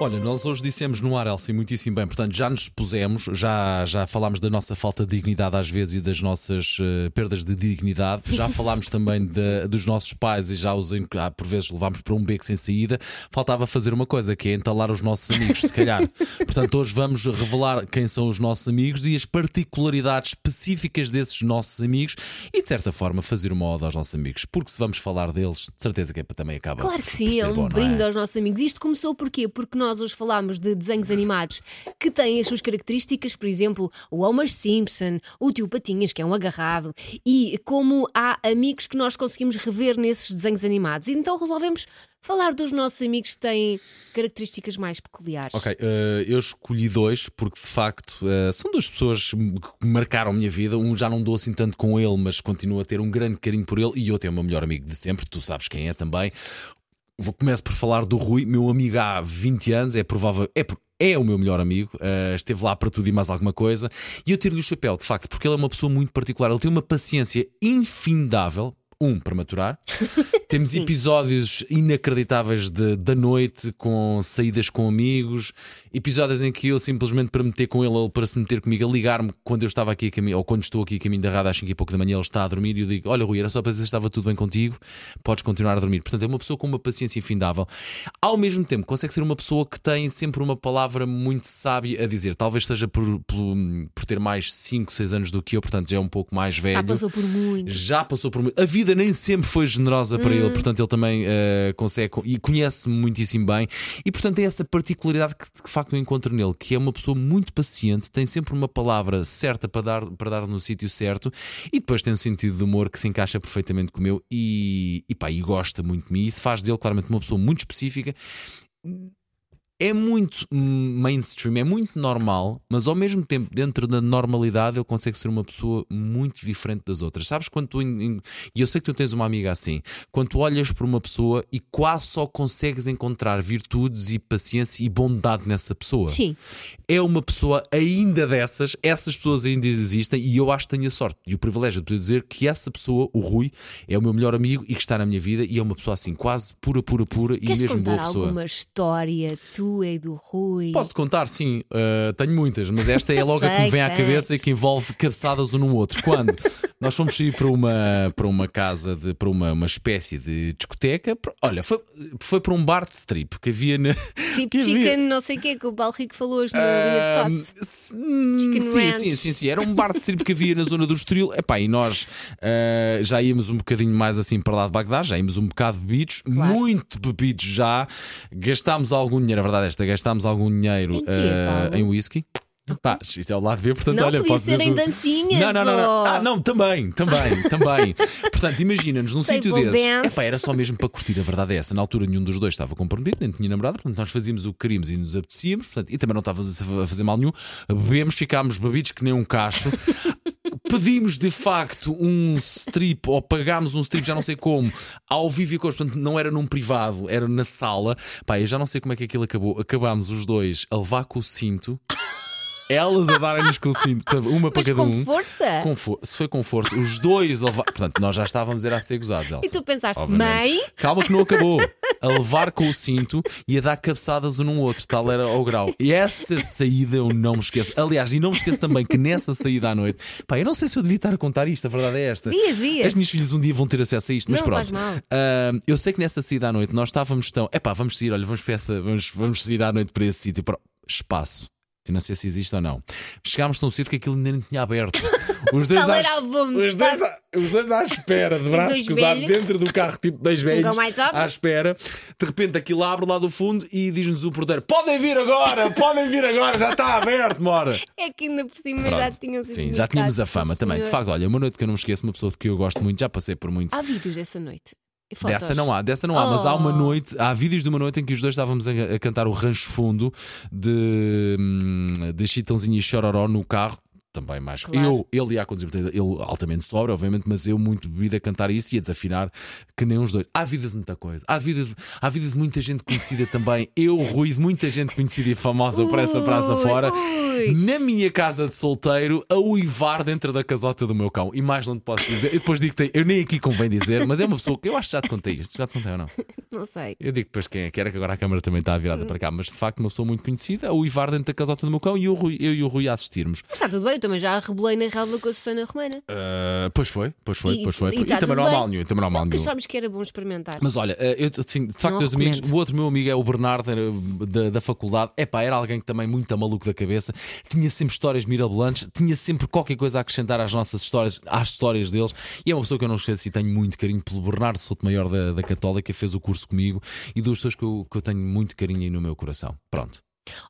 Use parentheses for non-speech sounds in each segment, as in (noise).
Olha, nós hoje dissemos no ar, Elsie, muitíssimo bem, portanto já nos pusemos, já, já falámos da nossa falta de dignidade às vezes e das nossas eh, perdas de dignidade, já (laughs) falámos também dos nossos pais e já os ah, por vezes levámos para um beco sem saída. Faltava fazer uma coisa, que é entalar os nossos amigos, se calhar. (laughs) Portanto, hoje vamos revelar quem são os nossos amigos e as particularidades específicas desses nossos amigos e, de certa forma, fazer uma ode aos nossos amigos, porque se vamos falar deles, de certeza que é- também acaba. Claro que sim, é um bom, não brinde aos nossos amigos. Isto começou porquê? Porque nós hoje falámos de desenhos animados que têm as suas características, por exemplo, o Homer Simpson, o Tio Patinhas, que é um agarrado, e como há amigos que nós conseguimos rever nesses desenhos animados. Então resolvemos falar dos nossos amigos que têm características mais peculiares. Ok, eh, eu escolhi dois porque de facto eh, são duas pessoas que marcaram a minha vida. Um já não dou assim tanto com ele, mas continuo a ter um grande carinho por ele, e outro é o meu melhor amigo de sempre, tu sabes quem é também. Vou, começo por falar do Rui, meu amigo há 20 anos, é provável. É, é o meu melhor amigo, eh, esteve lá para tudo e mais alguma coisa, e eu tiro-lhe o chapéu, de facto, porque ele é uma pessoa muito particular. Ele tem uma paciência infindável, um, para maturar. Temos Sim. episódios inacreditáveis de, da noite, com saídas com amigos, episódios em que eu simplesmente para meter com ele, ele para se meter comigo, a ligar-me quando eu estava aqui a caminho, ou quando estou aqui a caminho da rádio às 5 e pouco da manhã, ele está a dormir e eu digo: Olha, Rui, era só para dizer se estava tudo bem contigo, podes continuar a dormir. Portanto, é uma pessoa com uma paciência infindável. Ao mesmo tempo, consegue ser uma pessoa que tem sempre uma palavra muito sábia a dizer. Talvez seja por, por, por ter mais 5, 6 anos do que eu, portanto, já é um pouco mais velho Já passou por muito. já passou por muito. A vida nem sempre foi generosa para ele, portanto, ele também eh, consegue e conhece-me muitíssimo bem. E, portanto, tem essa particularidade que de facto eu encontro nele, que é uma pessoa muito paciente, tem sempre uma palavra certa para dar, para dar no sítio certo e depois tem um sentido de humor que se encaixa perfeitamente com o meu e, e, pá, e gosta muito de mim. Isso faz dele claramente uma pessoa muito específica é muito mainstream, é muito normal, mas ao mesmo tempo, dentro da normalidade, ele consegue ser uma pessoa muito diferente das outras. Sabes quando tu. E eu sei que tu tens uma amiga assim, quando tu olhas para uma pessoa e quase só consegues encontrar virtudes e paciência e bondade nessa pessoa. Sim. É uma pessoa ainda dessas, essas pessoas ainda existem e eu acho que tenho a sorte e o privilégio de poder dizer que essa pessoa, o Rui, é o meu melhor amigo e que está na minha vida e é uma pessoa assim, quase pura, pura, pura e Queres mesmo contar boa pessoa. alguma história tua e do Rui? Posso-te contar, sim, uh, tenho muitas, mas esta é (laughs) logo a que me vem à cabeça e que envolve cabeçadas um no outro. Quando (laughs) nós fomos ir para uma, para uma casa, de, para uma, uma espécie de discoteca, olha, foi, foi para um bar de strip que havia na. (laughs) Tipo que havia- chicken, não sei o que, que o Paulo Rico falou hoje na linha de passe. Ah, s- hum, Chicken sim, Ranch. sim, sim, sim. Era um bar de strip que havia na zona do Estoril. Epá, e nós ah, já íamos um bocadinho mais assim para lá de Bagdá, já íamos um bocado bebidos, Claro. muito bebidos já. Gastámos algum dinheiro, a verdade é esta, gastámos algum dinheiro Em quê, Paulo? em whisky. Pá, isto é o lado B, portanto, Não, olha, podia ser em dancinhas, Não, não, não, não. ou- Ah, não, também, também, (laughs) também. Portanto, imagina-nos num sítio dance. Epá, era só mesmo para curtir, a verdade é essa. Na altura, nenhum dos dois estava comprometido, nem tinha namorado, portanto, nós fazíamos o que queríamos e nos apetecíamos, portanto, e também não estávamos a fazer mal nenhum. Bebemos, ficámos bebidos que nem um cacho. (laughs) Pedimos de facto um strip, ou pagámos um strip, já não sei como, ao vivo e cores, portanto, não era num privado, era na sala. Pá, eu já não sei como é que aquilo acabou. Acabámos os dois a levar com o cinto. Elas a darem-nos com o cinto, portanto, uma para Mas cada com um. força? Com for- se foi com força, os dois a levar. Portanto, nós já estávamos era a ser gozados. Elsa. E tu pensaste, Obviamente. mãe? Calma que não acabou. A levar com o cinto e a dar cabeçadas um no outro, tal era ao grau. E essa saída eu não me esqueço. Aliás, e não me esqueço também que nessa saída à noite, pá, eu não sei se eu devia estar a contar isto, a verdade é esta. Dias, dias. As minhas filhas um dia vão ter acesso a isto, mas Não pronto. faz mal. Ah, eu sei que nessa saída à noite nós estávamos tão. Epá, vamos sair, olha, vamos para essa, vamos, vamos sair à noite para esse sítio. Para... Espaço. Eu não sei se existe ou não. Chegámos tão cedo que aquilo ainda nem tinha aberto. Os dois, Tal à, era vontade. os dois, à, os dois à espera, de braços dois cruzados velhos. dentro do carro, tipo dois velhos, mais abre. à espera. De repente aquilo abre lá do fundo e diz-nos o porteiro: Podem vir agora, podem vir agora, já está aberto, mora. É que ainda por cima já Pronto. tinham sido Sim, já tínhamos a fama também. De senhor. facto, olha, uma noite que eu não me esqueço, uma pessoa de que eu gosto muito, já passei por muitos. Há vídeos dessa noite. Dessa não há, dessa não há, mas há uma Oh. noite, há vídeos de uma noite em que os dois estávamos a, a cantar o Rancho Fundo de, hum, de Chitãozinho e Chororó no carro. Também mais. Claro. Eu, ele ia a conduzir, ele altamente sobra, obviamente, mas eu muito bebido a cantar isso e a desafinar que nem os dois. Há vida de muita coisa. Há vida de, há vida de muita gente conhecida (laughs) também. Eu, Rui, de muita gente conhecida e famosa por essa praça Ui, fora. ui. Na minha casa de solteiro, a uivar dentro da casota do meu cão. E mais não te posso dizer. Eu depois digo que eu nem aqui convém dizer, mas é uma pessoa que eu acho que já te contei isto. Já te contei ou não? (laughs) Não sei. Eu digo depois quem é que era, que agora a câmara também está virada para cá, mas de facto uma pessoa muito conhecida, a uivar dentro da casota do meu cão e Rui- eu e o Rui a assistirmos. Mas está tudo bem, eu também já rebolei na relva com a Susana Romana. Ah, pois foi, pois foi, E- pois foi. e E, tá também tudo não há mal nenhum, também não há mal nenhum. Achámos que era bom experimentar. Mas olha, eh, eu, assim, de facto, meus amigos, o outro meu amigo é o Bernardo era da, da faculdade. É pá, era alguém que também muito maluco da cabeça, tinha sempre histórias mirabolantes, tinha sempre qualquer coisa a acrescentar às nossas histórias, às histórias deles. E é uma pessoa que eu não esqueço e tenho muito carinho pelo Bernardo Souto Maior da, da Católica, fez o curso comigo e duas pessoas que eu, que eu tenho muito carinho aí no meu coração. Pronto.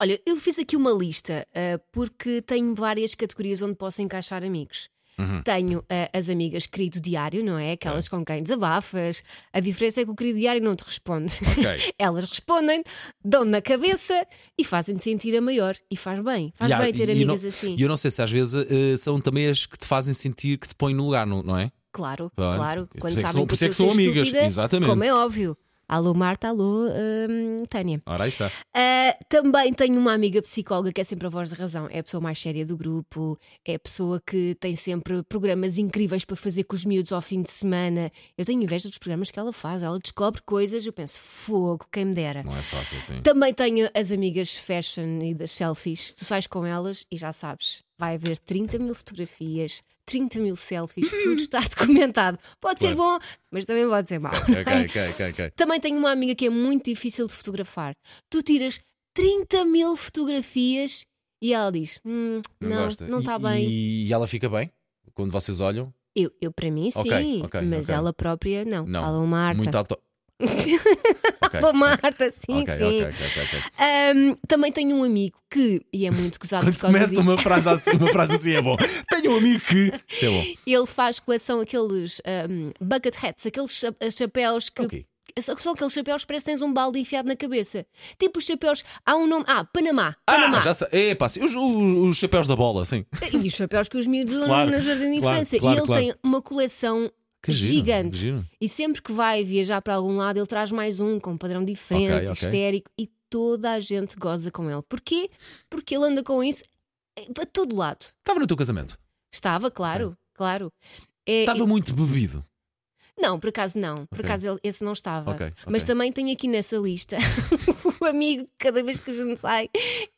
Olha, eu fiz aqui uma lista ah, porque tenho várias categorias onde posso encaixar amigos. Uhum. Tenho ah, as amigas querido diário, não é? Aquelas com quem desabafas. A diferença é que o querido diário não te responde. Ok. (laughs) Elas respondem, dão na cabeça e fazem-te sentir a maior. E faz bem. Faz bem ter amigas não- assim. E eu não sei se às vezes eh, são também as que te fazem sentir que te põem no lugar, não, não é? Claro, Pronto. claro. Quando isso é que sabem são- que é que são amigas, estúpida, exatamente. Como é óbvio. Alô Marta, alô hum, Tânia. Ora, aí está. Ah, também tenho uma amiga psicóloga que é sempre a voz da razão. É a pessoa mais séria do grupo, é a pessoa que tem sempre programas incríveis para fazer com os miúdos ao fim de semana. Eu tenho inveja dos programas que ela faz. Ela descobre coisas, eu penso, fogo, quem me dera. Não é fácil assim. Também tenho as amigas fashion e das selfies. Tu sais com elas e já sabes, vai haver 30 mil fotografias, 30 mil selfies, tudo está (laughs) documentado. Pode ser bom, mas também pode ser mau. é? Ok, ok, ok, ok. Também tenho uma amiga que é muito difícil de fotografar. Tu tiras 30 mil fotografias e ela diz: "Hum, Não, não está bem. E ela fica bem quando vocês olham? Eu, eu, para mim, sim, mas ela própria, não. Não. Alô, Marta. Muito auto. (laughs) Ok, Alô, Marta, sim, ok, sim. ok, ok, ok, ok. Ahm, também tenho um amigo que, e é muito gozado Quando começa disso, uma frase, assim, uma frase assim é bom. (laughs) Tenho um amigo que. Isso é bom. ele faz coleção aqueles ahm, bucket hats, aqueles cha- chapéus que. São aqueles chapéus que parece que tens um balde enfiado na cabeça. Tipo os chapéus. Há um nome. Ah, Panamá. Panamá. Ah, já sei. Os, os, chapéus da bola, sim. E os chapéus que os miúdos usam Claro, na jardim de claro, infância. claro, e ele tem uma coleção Que giro, gigante. que giro. E sempre que vai viajar para algum lado, ele traz mais um com um padrão diferente, Ok, ok. histérico. E toda a gente goza com ele. Porquê? Porque ele anda com isso a todo lado. Estava no teu casamento. Estava, claro, claro. É, Estava muito bebido. Não, por acaso não. Por Ok. acaso esse não estava. Ok, ok. Mas também tenho aqui nessa lista (laughs) o amigo que cada vez que a gente sai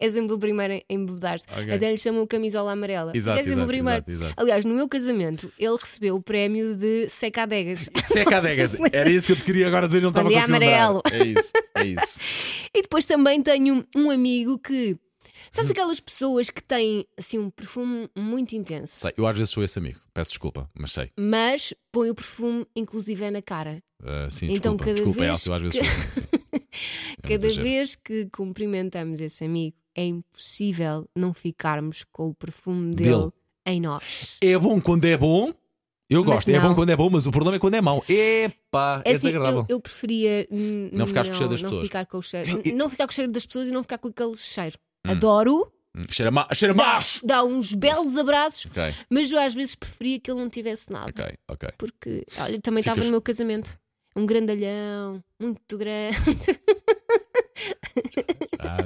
é sempre o primeiro em- em bebedar-se. Ok. Até lhe chamam camisola amarela. porque Exato, é sempre exato, o primeiro. exato, exato. Aliás, no meu casamento, ele recebeu o prémio de seca adegas. (laughs) Seca adegas. (laughs) Era isso que eu te queria agora dizer, não estava lembrar. amarelo. É isso, é isso. E depois também tenho um amigo que. Sabes aquelas pessoas que têm assim um perfume muito intenso, Sei, eu às vezes sou esse amigo. Peço desculpa, mas sei. mas põe o perfume inclusive é na cara. Ah, sim, Então, desculpa. cada desculpa, vez Elsa, eu às vezes que- sou assim. sim. (laughs) É Cada vez que cumprimentamos esse amigo, é impossível não ficarmos com o perfume dele, Dele. em nós. É bom quando é bom. Eu Mas gosto, é bom quando é bom, mas o problema é quando é mau. Epá, é, É assim, desagradável. eu, eu preferia Não ficares com o cheiro das não pessoas. Ficar com o cheiro, não ficar com o cheiro das pessoas e não ficar com aquele cheiro. Adoro, Hum, Cheira, ma cheira dá, macho. dá uns belos abraços, Ok, mas eu às vezes preferia que ele não tivesse nada. ok, ok. Porque, olha, também estava Ficas- no meu casamento. Um grandalhão, muito grande. (laughs)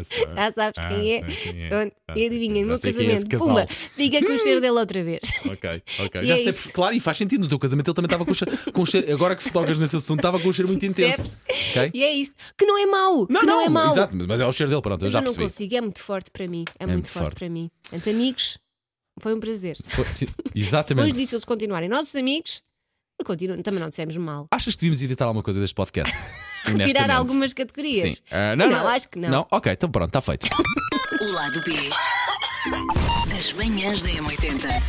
Ah. Já sabes Ah, quem é. sei quem é. Pronto, Ah, e adivinha, é. no meu é casamento, casal. pumba, fica com o (laughs) cheiro dele outra vez. Ok, ok. E Já é sei, claro, e faz sentido. No teu casamento ele também estava com, o cheiro- com o cheiro. Agora que fotocas nesse assunto, estava com um cheiro muito intenso. Percebes? Ok? E é isto. Que não é mau. que não, é mau. Exato, mas- é o cheiro dele, pronto, eu Mas já eu não percebi. consigo, é muito forte para mim. É, muito, muito forte, forte. para mim. Entre amigos, foi um prazer. Foi- sim, (laughs) Depois exatamente. disso, eles continuarem nossos amigos, continuam, também não dissemos mal. Achas que devíamos editar alguma coisa deste podcast? (laughs) Tirar Honestamente. algumas categorias. Sim. Ah, não, Não, acho que não. Não? Ok, então pronto, está feito. O lado B das manhãs da M80.